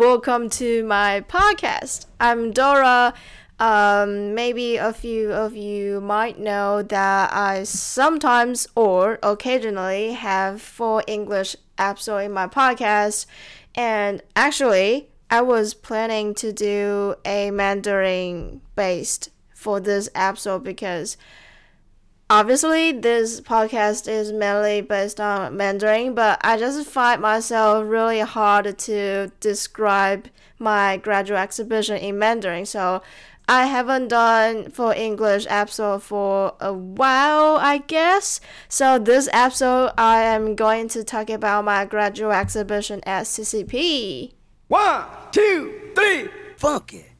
welcome to my podcast. I'm Dora. Um, maybe a few of you might know that I sometimes or occasionally have four English episodes in my podcast. And actually, I was planning to do a Mandarin based for this episode because obviously this podcast is mainly based on Mandarin, but I just find myself really hard to describe my graduate exhibition in Mandarin. So I haven't done for English episode for a while, I guess. So this episode I am going to talk about my graduate exhibition at CCP. One, two, three, funk it.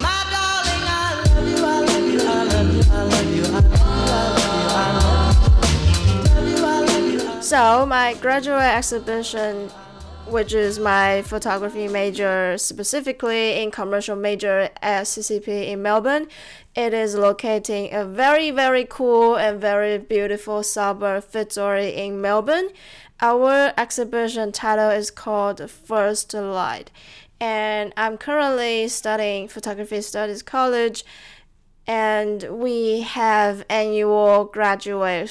So my graduate exhibition, which is my photography major specifically in commercial major at CCP in Melbourne, it is located in a very very cool and very beautiful suburb Fitzroy in Melbourne. Our exhibition title is called First Light, and I'm currently studying photography studies college, and we have annual graduate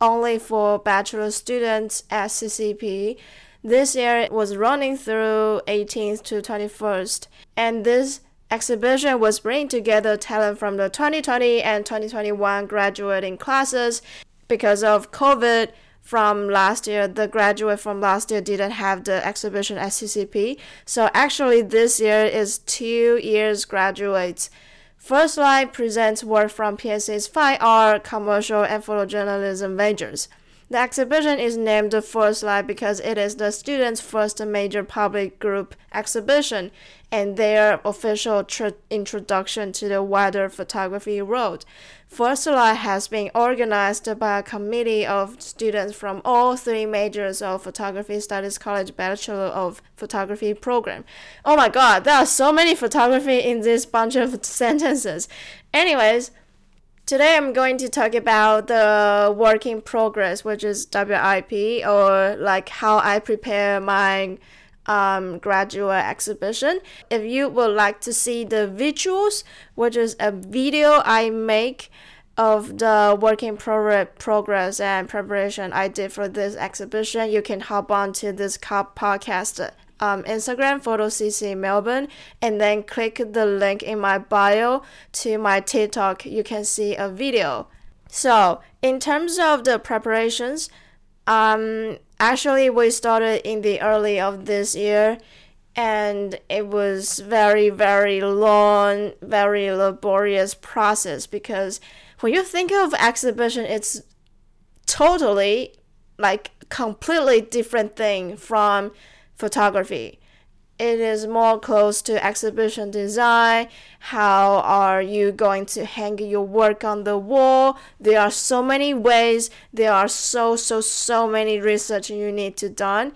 only for bachelor students at CCP. This year was running through 18th to 21st, and this exhibition was bringing together talent from the 2020 and 2021 graduating classes. Because of COVID from last year, the graduate from last year didn't have the exhibition at CCP. So actually, this year is two years graduates. First Light presents work from PSC's fine art, commercial, and photojournalism majors. The exhibition is named First Light because it is the students' first major public group exhibition and their official tr- introduction to the wider photography world. First Light has been organized by a committee of students from all three majors of Photography Studies College Bachelor of Photography program. Oh my god, there are so many photography in this bunch of sentences. Anyways, Today I'm going to talk about the work in progress, which is WIP, or like how I prepare my um, graduate exhibition. If you would like to see the visuals, which is a video I make of the work in pro- progress and preparation I did for this exhibition, you can hop on to this podcast um, Instagram, PhotoCC Melbourne, and then click the link in my bio to my TikTok. You can see a video. So, in terms of the preparations, um, actually we started in the early of this year, and it was very very long, very laborious process because when you think of exhibition, it's totally like completely different thing from photography. It is more close to exhibition design. How are you going to hang your work on the wall? There are so many ways. There are so so so many research you need to done.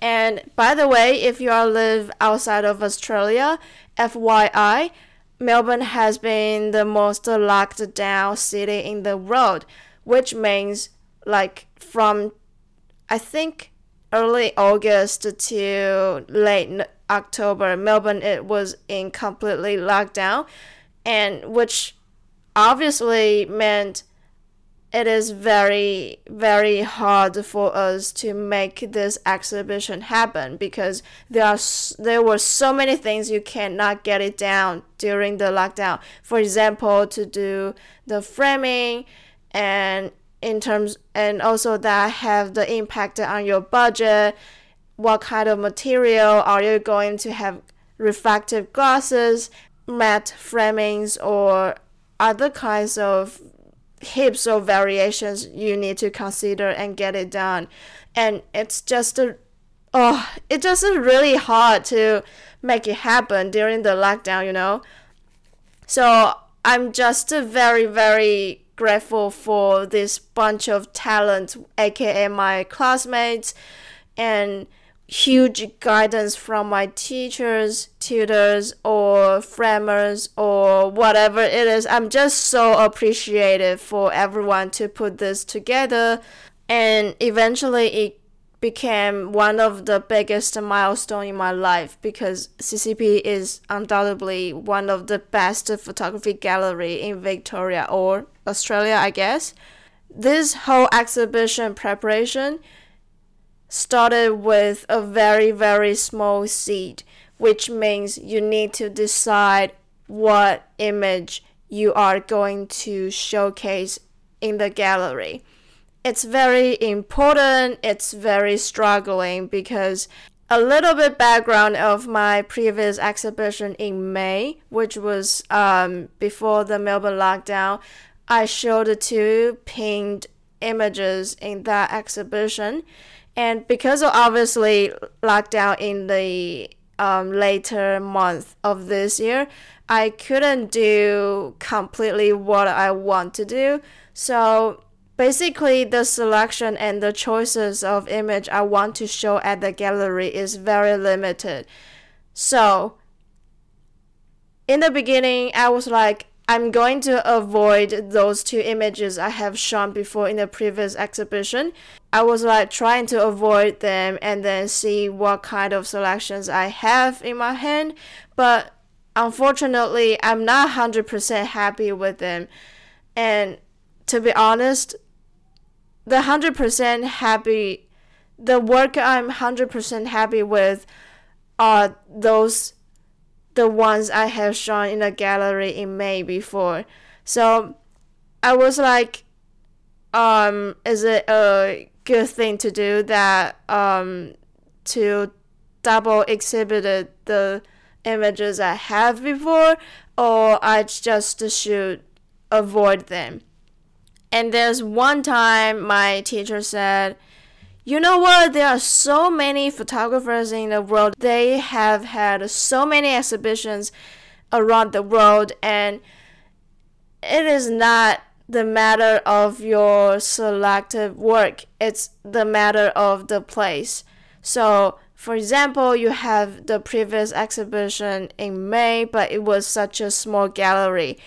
And by the way, if you are live outside of Australia, FYI, Melbourne has been the most locked down city in the world, which means like from I think early August to late October, Melbourne it was in completely lockdown, and which obviously meant it is very very hard for us to make this exhibition happen because there are there were so many things you cannot get it down during the lockdown. For example to do the framing and in terms and also that have the impact on your budget. What kind of material are you going to have reflective glasses matte framings or other kinds of heaps of variations you need to consider and get it done? And it's just a oh it just really hard to make it happen during the lockdown you know? So i'm just a very very grateful for this bunch of talent, aka my classmates, and huge guidance from my teachers, tutors, or framers, or whatever it is. I'm just so appreciative for everyone to put this together, and eventually it became one of the biggest milestone in my life because CCP is undoubtedly one of the best photography gallery in Victoria or Australia, I guess. This whole exhibition preparation started with a very very small seed, which means you need to decide what image you are going to showcase in the gallery it's very important. It's very struggling because a little bit background of my previous exhibition in May, which was um, before the Melbourne lockdown. I showed two pinned images in that exhibition, and because of obviously lockdown in the um, later month of this year, I couldn't do completely what I want to do. So basically the selection and the choices of image I want to show at the gallery is very limited. So in the beginning I was like I'm going to avoid those two images I have shown before in the previous exhibition. I was like trying to avoid them and then see what kind of selections I have in my hand, but unfortunately I'm not 100% happy with them. And to be honest, the 100% happy the work I'm 100% happy with are those the ones I have shown in the gallery in May before. So I was like um is it a good thing to do that um to double exhibited the images I have before or I just should avoid them. And there's one time my teacher said, you know what? There are so many photographers in the world. They have had so many exhibitions around the world, and it is not the matter of your selective work, it's the matter of the place. So, for example, you have the previous exhibition in May, but it was such a small gallery.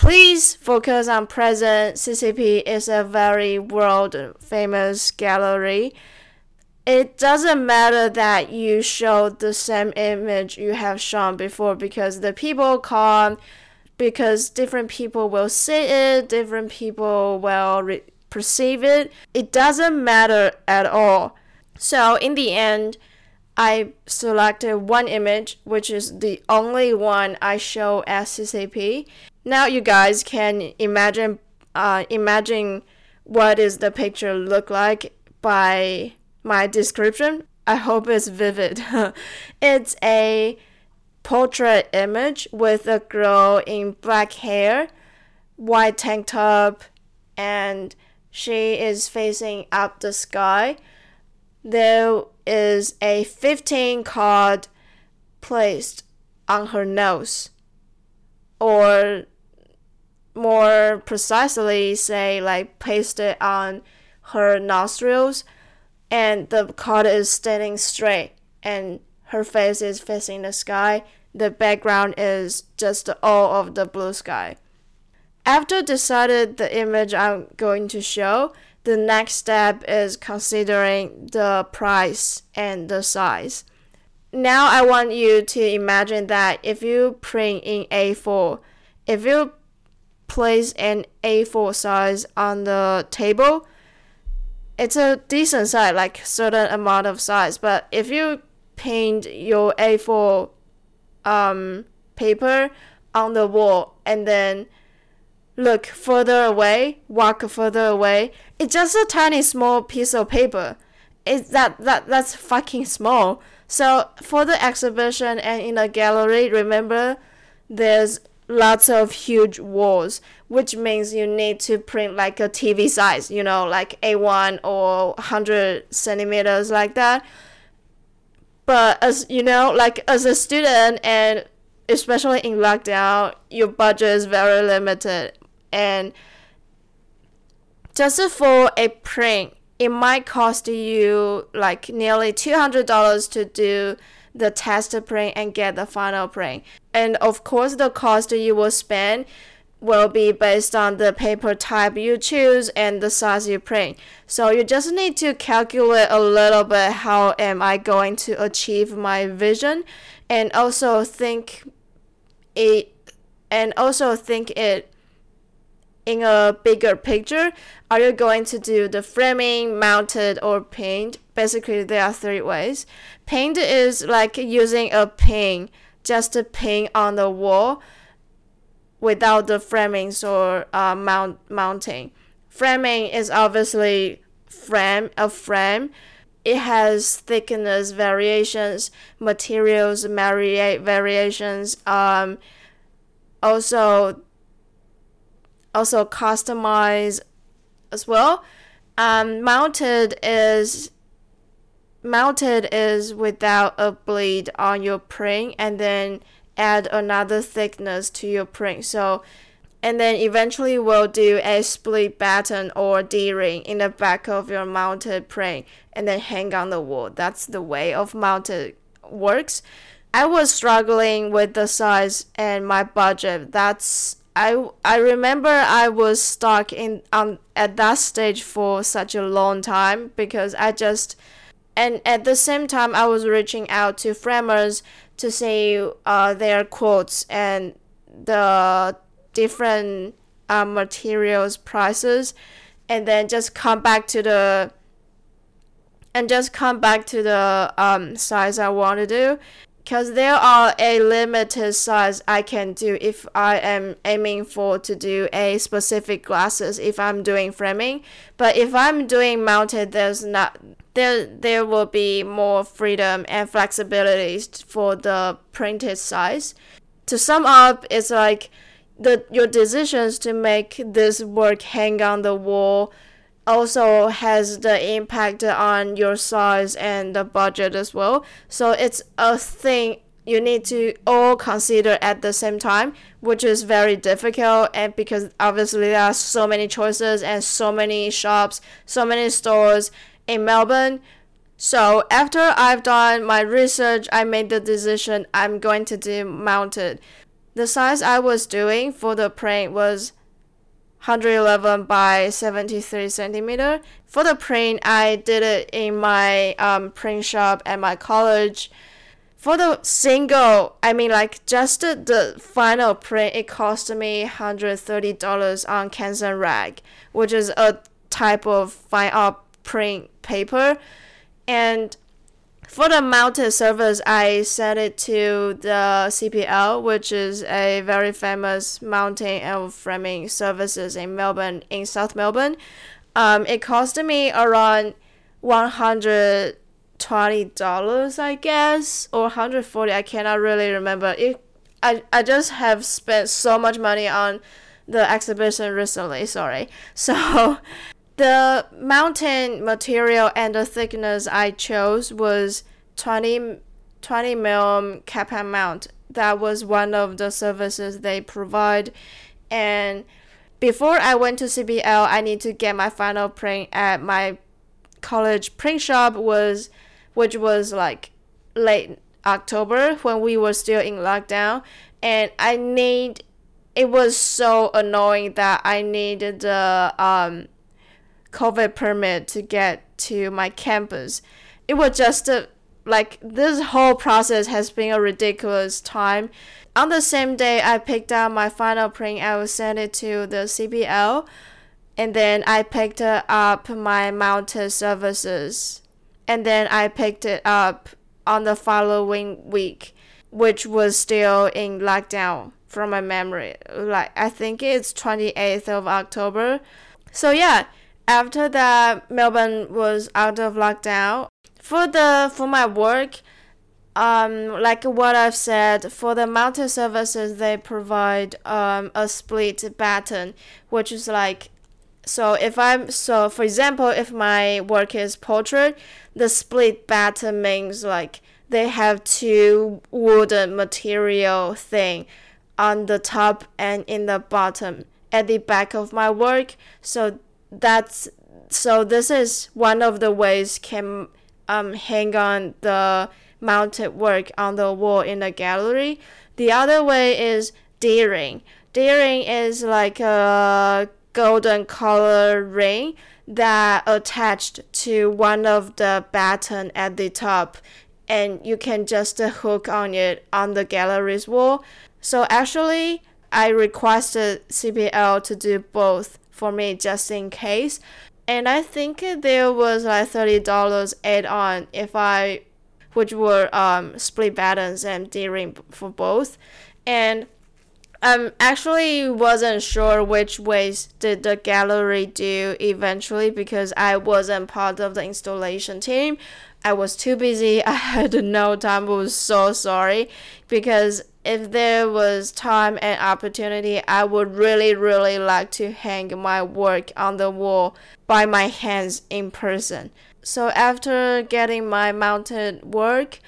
Please focus on present. CCP is a very world famous gallery. It doesn't matter that you show the same image you have shown before because the people come, because different people will see it, different people will re- perceive it. It doesn't matter at all. So, in the end, I selected one image, which is the only one I show at CCP, now you guys can imagine uh, imagine what is the picture look like by my description. I hope it's vivid. it's a portrait image with a girl in black hair, white tank top, and she is facing up the sky. There is a 15 card placed on her nose or more precisely say like pasted on her nostrils and the card is standing straight and her face is facing the sky. The background is just all of the blue sky. After decided the image i'm going to show the next step is considering the price and the size now I want you to imagine that if you print in A4, if you place an A4 size on the table, it's a decent size, like certain amount of size. But if you paint your A4 um, paper on the wall and then look further away, walk further away, it's just a tiny small piece of paper. It's that that that's fucking small. So for the exhibition and in the gallery, remember there's lots of huge walls, which means you need to print like a TV size, you know, like A1 or 100 centimeters like that. But as you know, like as a student and especially in lockdown, your budget is very limited and just for a print it might cost you like nearly $200 to do the test print and get the final print. And of course, the cost you will spend will be based on the paper type you choose and the size you print. So you just need to calculate a little bit how am I going to achieve my vision and also think it and also think it in a bigger picture. Are you going to do the framing, mounted or paint? Basically there are three ways. Paint is like using a pin, just a pin on the wall without the framings or uh, mount mounting. Framing is obviously frame a frame. It has thickness variations, materials vari- variations. Um, also, also customize as well. Um, mounted is mounted is without a bleed on your print and then add another thickness to your print. So, and then eventually we'll do a split batten or D-ring in the back of your mounted print and then hang on the wall. That's the way of mounted works. I was struggling with the size and my budget. That's I I remember I was stuck in on at that stage for such a long time because I just and at the same time I was reaching out to framers to see uh, their quotes and the different uh, materials prices and then just come back to the and just come back to the um, size I want to do because there are a limited size I can do if I am aiming for to do a specific glasses if I'm doing framing but if I'm doing mounted there's not there there will be more freedom and flexibility for the printed size. To sum up, it's like the your decisions to make this work hang on the wall also has the impact on your size and the budget as well. So it's a thing you need to all consider at the same time, which is very difficult and because obviously there are so many choices and so many shops, so many stores in Melbourne. So after I've done my research, I made the decision I'm going to do mounted. The size I was doing for the print was 111 by 73 centimeter. For the print, I did it in my um, print shop at my college. For the single, I mean like just the, final print, it cost me $130 on Canson rag, which is a type of fine art print paper. And for the mounted service, I sent it to the CPL, which is a very famous mounting and framing services in Melbourne, in South Melbourne. Um, it cost me around one hundred twenty dollars, I guess, or hundred forty. I cannot really remember. It, I I just have spent so much money on the exhibition recently. Sorry. So the mountain material and the thickness I chose was 20, 20 mm Kapa mount. That was one of the services they provide. And before I went to CPL, I need to get my final print at my college print shop was which was like late October when we were still in lockdown and I need it was so annoying that I needed the um COVID permit to get to my campus. It was just a, like this whole process has been a ridiculous time. On the same day I picked up my final print, I will send it to the CPL, and then I picked up my mounted services, and then I picked it up on the following week, which was still in lockdown from my memory. Like I think it's 28th of October. So yeah, after that melbourne was out of lockdown for the for my work um, like what I've said, for the mounted services, they provide um, a split batten, which is like, so if I'm, so for example, if my work is portrait, the split batten means like they have two wooden material thing on the top and in the bottom at the back of my work. So that's so this is one of the ways can um, hang on the mounted work on the wall in the gallery. The other way is D-ring. D-ring is like a golden color ring that attached to one of the button at the top and you can just hook on it on the gallery's wall. So actually I requested CPL to do both for me just in case. And I think there was like thirty dollars add on if I which were um, split battens and D-ring for both. And I actually wasn't sure which ways did the gallery do eventually because I wasn't part of the installation team. I was too busy. I had no time. I was so sorry because if there was time and opportunity, I would really, really like to hang my work on the wall by my hands in person. So after getting my mounted work,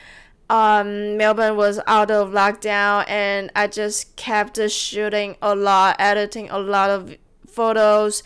um, Melbourne was out of lockdown, and I just kept shooting a lot, editing a lot of photos,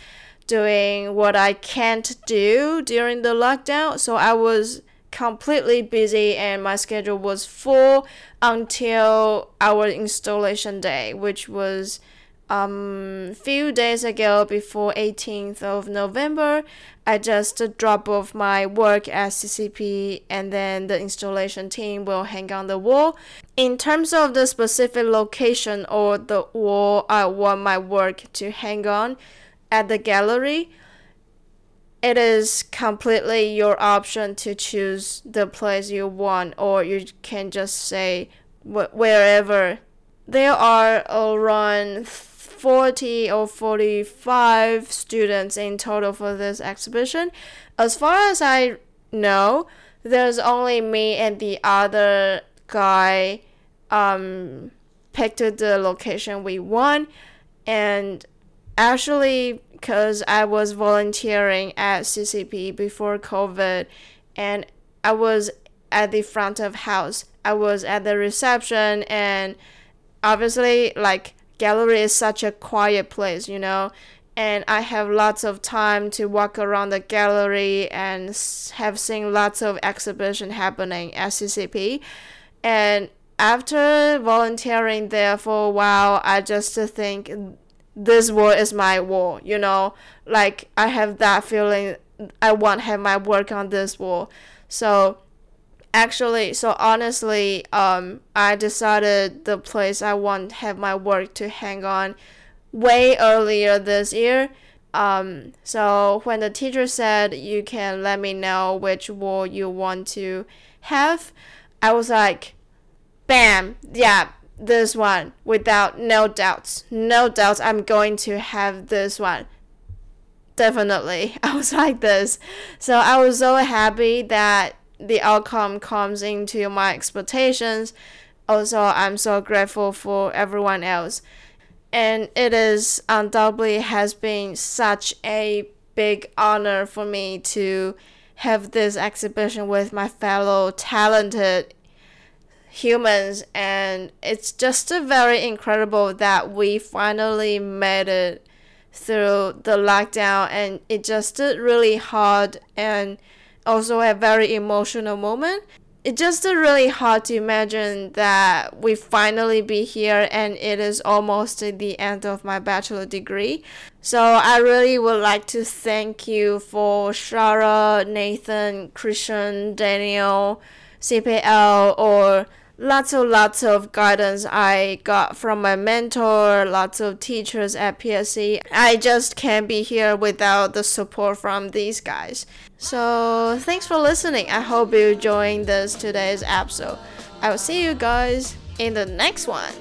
doing what I can't do during the lockdown. So I was completely busy, and my schedule was full until our installation day, which was um few days ago before 18th of November I just drop off my work at CCP and then the installation team will hang on the wall. In terms of the specific location or the wall I want my work to hang on at the gallery, it is completely your option to choose the place you want or you can just say wh- wherever. There are around 40 or 45 students in total for this exhibition. As far as I know, there's only me and the other guy um, picked the location we want. And actually, because I was volunteering at CCP before COVID, and I was at the front of house, I was at the reception, and obviously, like gallery is such a quiet place, you know, and I have lots of time to walk around the gallery and have seen lots of exhibition happening at CCP. And after volunteering there for a while, I just think this wall is my wall, you know, like I have that feeling I want to have my work on this wall. So actually so honestly um i decided the place i want have my work to hang on way earlier this year um so when the teacher said you can let me know which wall you want to have i was like bam yeah this one without no doubts no doubts i'm going to have this one definitely i was like this so i was so happy that the outcome comes into my expectations. Also, I'm so grateful for everyone else. And it is undoubtedly has been such a big honor for me to have this exhibition with my fellow talented humans and it's just very incredible that we finally made it through the lockdown and it just did really hard and also a very emotional moment. It's just really hard to imagine that we finally be here and it is almost the end of my bachelor degree. So I really would like to thank you for Shara, Nathan, Christian, Daniel, CPL, or lots of lots of guidance I got from my mentor, lots of teachers at PSC. I just can't be here without the support from these guys. So thanks for listening. I hope you enjoying this today's episode. I will see you guys in the next one.